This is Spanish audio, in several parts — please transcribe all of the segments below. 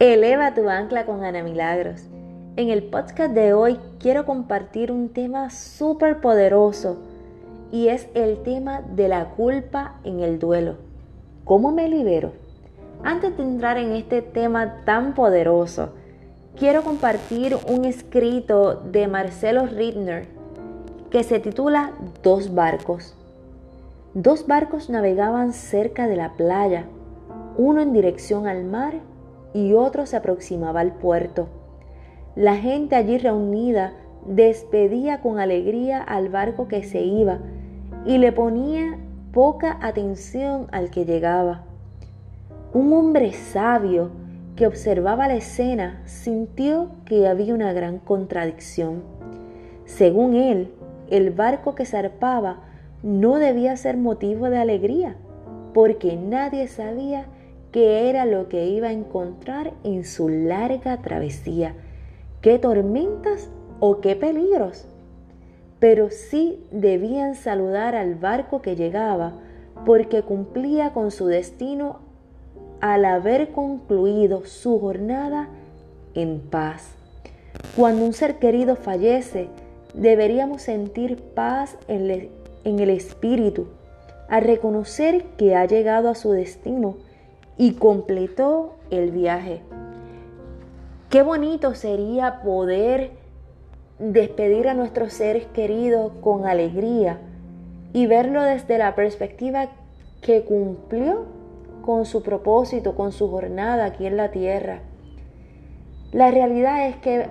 Eleva tu ancla con Ana Milagros. En el podcast de hoy quiero compartir un tema súper poderoso y es el tema de la culpa en el duelo. ¿Cómo me libero? Antes de entrar en este tema tan poderoso, quiero compartir un escrito de Marcelo Rittner que se titula Dos barcos. Dos barcos navegaban cerca de la playa, uno en dirección al mar y otro se aproximaba al puerto. La gente allí reunida despedía con alegría al barco que se iba y le ponía poca atención al que llegaba. Un hombre sabio que observaba la escena sintió que había una gran contradicción. Según él, el barco que zarpaba no debía ser motivo de alegría, porque nadie sabía qué era lo que iba a encontrar en su larga travesía, qué tormentas o qué peligros. Pero sí debían saludar al barco que llegaba, porque cumplía con su destino al haber concluido su jornada en paz. Cuando un ser querido fallece, deberíamos sentir paz en, el espíritu, al reconocer que ha llegado a su destino y completó el viaje. Qué bonito sería poder despedir a nuestros seres queridos con alegría y verlo desde la perspectiva que cumplió con su propósito, con su jornada aquí en la tierra. La realidad es que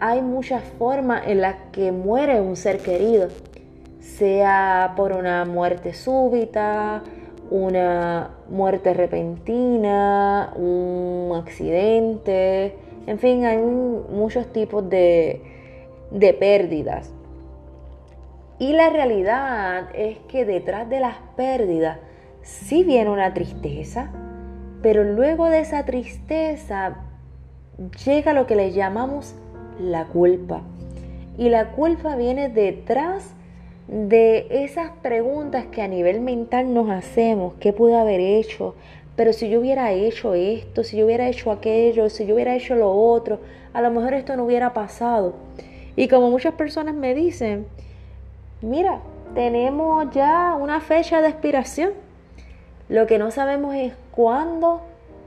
hay muchas formas en las que muere un ser querido, sea por una muerte súbita, una muerte repentina, un accidente, en fin, hay muchos tipos de, de pérdidas. Y la realidad es que detrás de las pérdidas sí viene una tristeza, pero luego de esa tristeza llega lo que le llamamos la culpa. Y la culpa viene detrás de esas preguntas que a nivel mental nos hacemos, ¿qué pude haber hecho? Pero si yo hubiera hecho esto, si yo hubiera hecho aquello, si yo hubiera hecho lo otro, a lo mejor esto no hubiera pasado. Y como muchas personas me dicen, mira, tenemos ya una fecha de expiración. Lo que no sabemos es cuándo,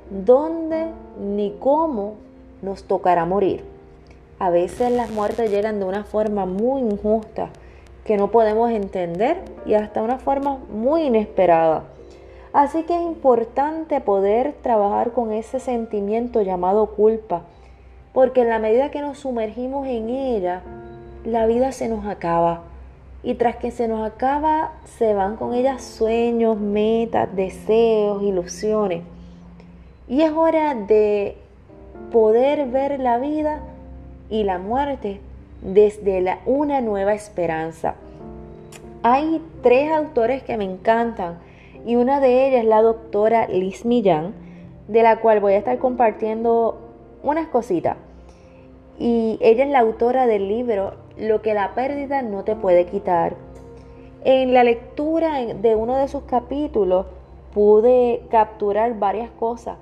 dónde ni cómo nos tocará morir. A veces las muertes llegan de una forma muy injusta que no podemos entender y hasta una forma muy inesperada. Así que es importante poder trabajar con ese sentimiento llamado culpa, porque en la medida que nos sumergimos en ella, la vida se nos acaba. Y tras que se nos acaba, se van con ella sueños, metas, deseos, ilusiones. Y es hora de poder ver la vida y la muerte desde la, una nueva esperanza. Hay tres autores que me encantan y una de ellas es la doctora Liz Millán, de la cual voy a estar compartiendo unas cositas. Y ella es la autora del libro Lo que la pérdida no te puede quitar. En la lectura de uno de sus capítulos pude capturar varias cosas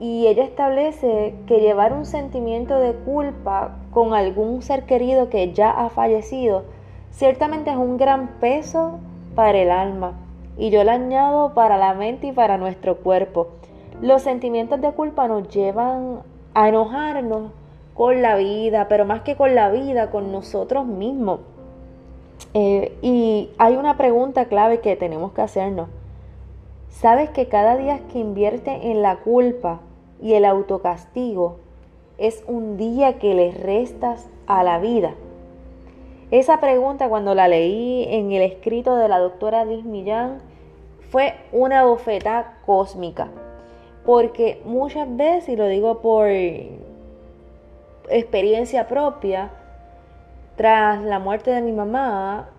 y ella establece que llevar un sentimiento de culpa con algún ser querido que ya ha fallecido ciertamente es un gran peso para el alma y yo le añado para la mente y para nuestro cuerpo. Los sentimientos de culpa nos llevan a enojarnos con la vida, pero más que con la vida, con nosotros mismos. Eh, y hay una pregunta clave que tenemos que hacernos. ¿Sabes que cada día que invierte en la culpa, y el autocastigo es un día que le restas a la vida? Esa pregunta cuando la leí en el escrito de la doctora Liz Millán fue una bofeta cósmica, porque muchas veces, y lo digo por experiencia propia, tras la muerte de mi mamá,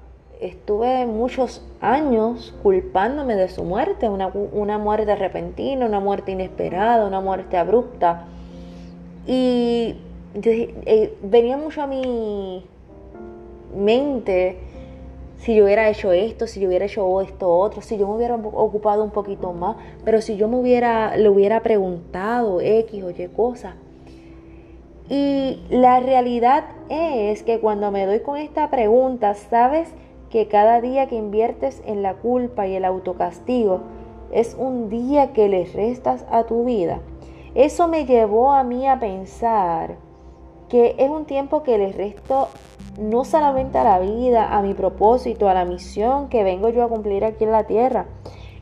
estuve muchos años culpándome de su muerte, una, muerte repentina, una muerte inesperada, una muerte abrupta. Y eh, venía mucho a mi mente si yo hubiera hecho esto, si yo hubiera hecho esto otro, si yo me hubiera ocupado un poquito más, pero si yo me hubiera, le hubiera preguntado X o Y cosas. Y la realidad es que cuando me doy con esta pregunta, sabes que cada día que inviertes en la culpa y el autocastigo es un día que le restas a tu vida. Eso me llevó a mí a pensar que es un tiempo que le resto no solamente a la vida, a mi propósito, a la misión que vengo yo a cumplir aquí en la tierra.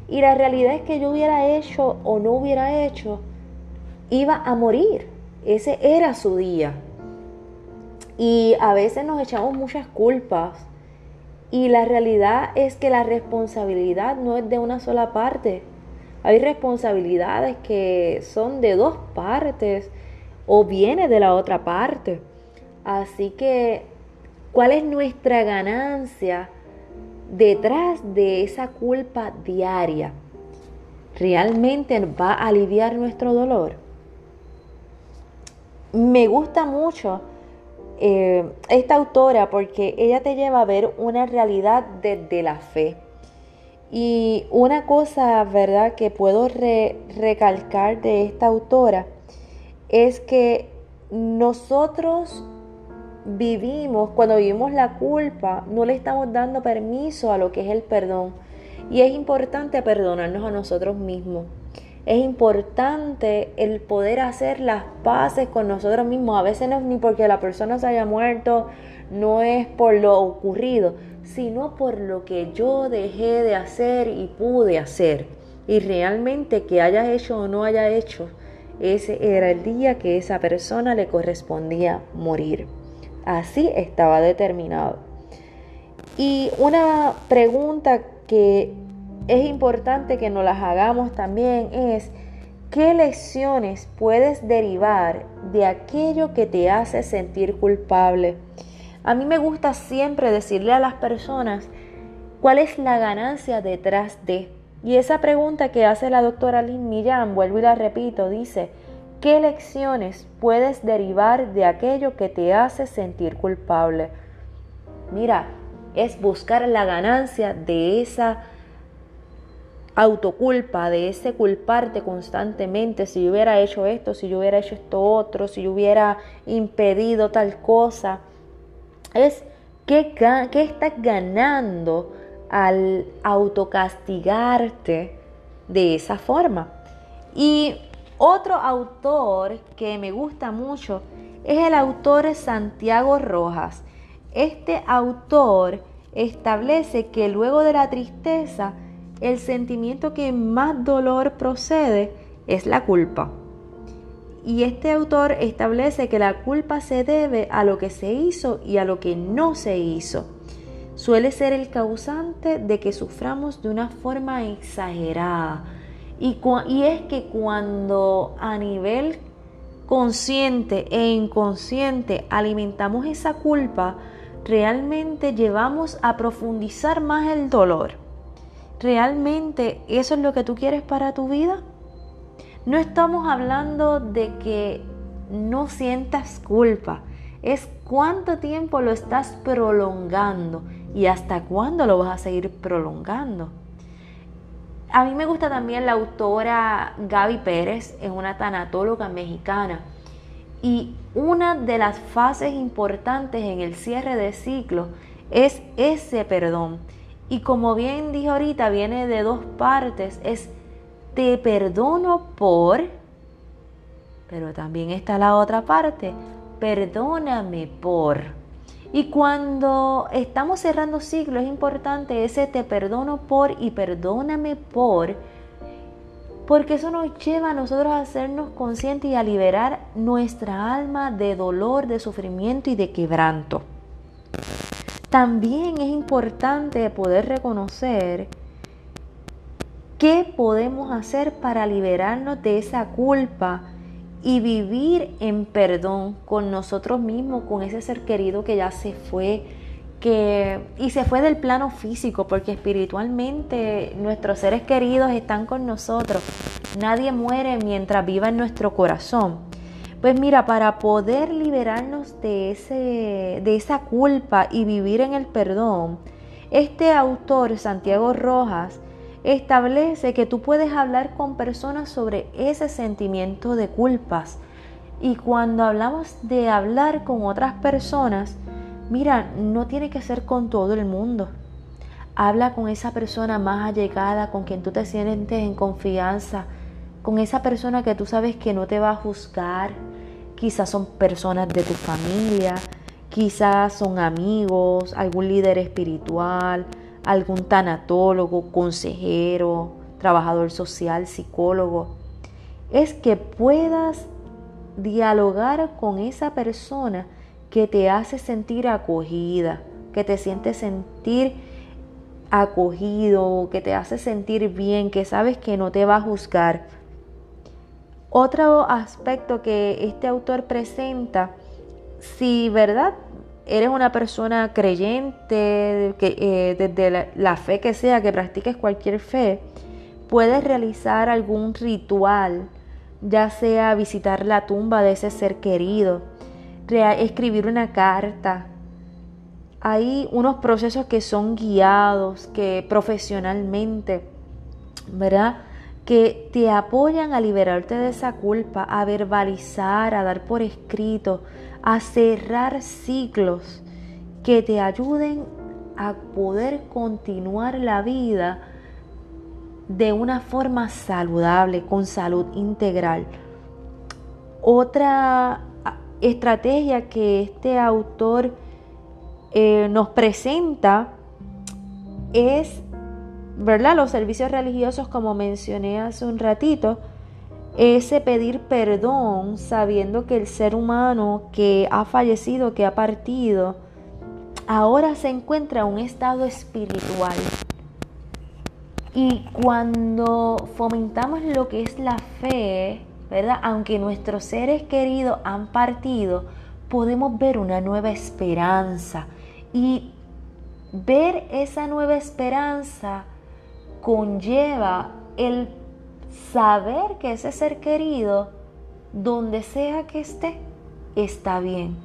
Y la realidad es que yo hubiera hecho o no hubiera hecho, iba a morir. Ese era su día. Y a veces nos echamos muchas culpas. Y la realidad es que la responsabilidad no es de una sola parte. Hay responsabilidades que son de dos partes o viene de la otra parte. Así que, ¿cuál es nuestra ganancia detrás de esa culpa diaria? ¿Realmente va a aliviar nuestro dolor? Me gusta mucho eh, esta autora porque ella te lleva a ver una realidad desde la fe. Y una cosa, ¿verdad?, que puedo recalcar de esta autora es que nosotros vivimos, cuando vivimos la culpa, no le estamos dando permiso a lo que es el perdón. Y es importante perdonarnos a nosotros mismos. Es importante el poder hacer las paces con nosotros mismos. A veces no es ni porque la persona se haya muerto, no es por lo ocurrido, sino por lo que yo dejé de hacer y pude hacer. Y realmente que haya hecho o no haya hecho, ese era el día que esa persona le correspondía morir. Así estaba determinado. Y una pregunta que es importante que nos las hagamos también es, ¿qué lecciones puedes derivar de aquello que te hace sentir culpable? A mí me gusta siempre decirle a las personas cuál es la ganancia detrás de y esa pregunta que hace la doctora Lynn Millán, vuelvo y la repito, dice, ¿qué lecciones puedes derivar de aquello que te hace sentir culpable? Mira, es buscar la ganancia de esa autoculpa, de ese culparte constantemente, si yo hubiera hecho esto, si yo hubiera hecho esto otro, si yo hubiera impedido tal cosa. Es qué, qué estás ganando al autocastigarte de esa forma. Y otro autor que me gusta mucho es el autor Santiago Rojas. Este autor establece que luego de la tristeza, el sentimiento que más dolor procede es la culpa. Y este autor establece que la culpa se debe a lo que se hizo y a lo que no se hizo suele ser el causante de que suframos de una forma exagerada. Y, y es que cuando a nivel consciente e inconsciente alimentamos esa culpa, realmente llevamos a profundizar más el dolor. ¿Realmente eso es lo que tú quieres para tu vida? No estamos hablando de que no sientas culpa, es cuánto tiempo lo estás prolongando y hasta cuándo lo vas a seguir prolongando. A mí me gusta también la autora Gaby Pérez, es una tanatóloga mexicana. Y una de las fases importantes en el cierre de ciclo es ese perdón. Y como bien dije ahorita, viene de dos partes. Es te perdono por, pero también está la otra parte, perdóname por. Y cuando estamos cerrando ciclo es importante ese te perdono por y perdóname por, porque eso nos lleva a nosotros a hacernos conscientes y a liberar nuestra alma de dolor, de sufrimiento y de quebranto. También es importante poder reconocer qué podemos hacer para liberarnos de esa culpa y vivir en perdón con nosotros mismos, con ese ser querido que ya se fue, que y se fue del plano físico, porque espiritualmente nuestros seres queridos están con nosotros. Nadie muere mientras viva en nuestro corazón. Pues mira, para poder liberarnos de, ese, de esa culpa y vivir en el perdón, Este autor, Santiago Rojas, establece que tú puedes hablar con personas sobre ese sentimiento de culpas. Y cuando hablamos de hablar con otras personas, mira, no tiene que ser con todo el mundo. Habla con esa persona más allegada, con quien tú te sientes en confianza, con esa persona que tú sabes que no te va a juzgar. Quizás son personas de tu familia, quizás son amigos, algún líder espiritual, algún tanatólogo, consejero, trabajador social, psicólogo, es que puedas dialogar con esa persona que te hace sentir acogida, que te siente sentir acogido, que te hace sentir bien, que sabes que no te va a juzgar. Otro aspecto que este autor presenta, si verdad eres una persona creyente, que, eh, desde la, fe que sea, que practiques cualquier fe, puedes realizar algún ritual, ya sea visitar la tumba de ese ser querido, escribir una carta. Hay unos procesos que son guiados, que profesionalmente, ¿verdad? Que te apoyan a liberarte de esa culpa, a verbalizar, a dar por escrito, a cerrar ciclos que te ayuden a poder continuar la vida de una forma saludable, con salud integral. Otra estrategia que este autor eh, nos presenta es, ¿verdad? Los servicios religiosos, como mencioné hace un ratito, ese pedir perdón sabiendo que el ser humano que ha fallecido, que ha partido, ahora se encuentra en un estado espiritual. Y cuando fomentamos lo que es la fe, ¿verdad? Aunque nuestros seres queridos han partido, podemos ver una nueva esperanza. Y ver esa nueva esperanza conlleva el saber que ese ser querido, donde sea que esté, está bien.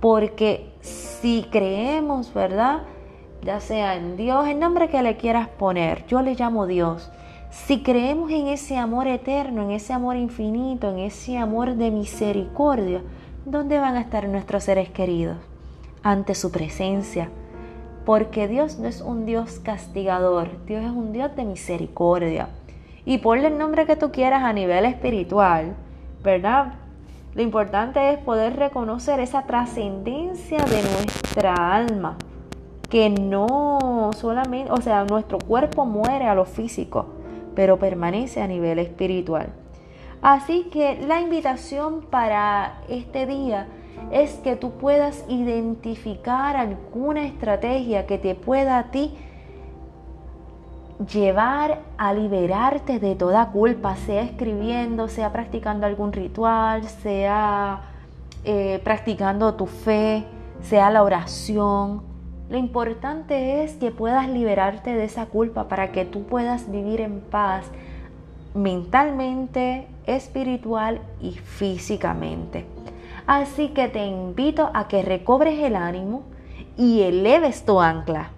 Porque si creemos, ¿verdad? Ya sea en Dios, el nombre que le quieras poner, yo le llamo Dios. Si creemos en ese amor eterno, en ese amor infinito, en ese amor de misericordia, ¿dónde van a estar nuestros seres queridos? Ante su presencia. Porque Dios no es un Dios castigador, Dios es un Dios de misericordia y ponle el nombre que tú quieras a nivel espiritual, ¿verdad? Lo importante es poder reconocer esa trascendencia de nuestra alma, que no solamente, o sea, nuestro cuerpo muere a lo físico, pero permanece a nivel espiritual. Así que la invitación para este día es que tú puedas identificar alguna estrategia que te pueda a ti llevar a liberarte de toda culpa, sea escribiendo, sea practicando algún ritual, sea eh, practicando tu fe, sea la oración. Lo importante es que puedas liberarte de esa culpa para que tú puedas vivir en paz mentalmente, espiritual y físicamente. Así que te invito a que recobres el ánimo y eleves tu ancla.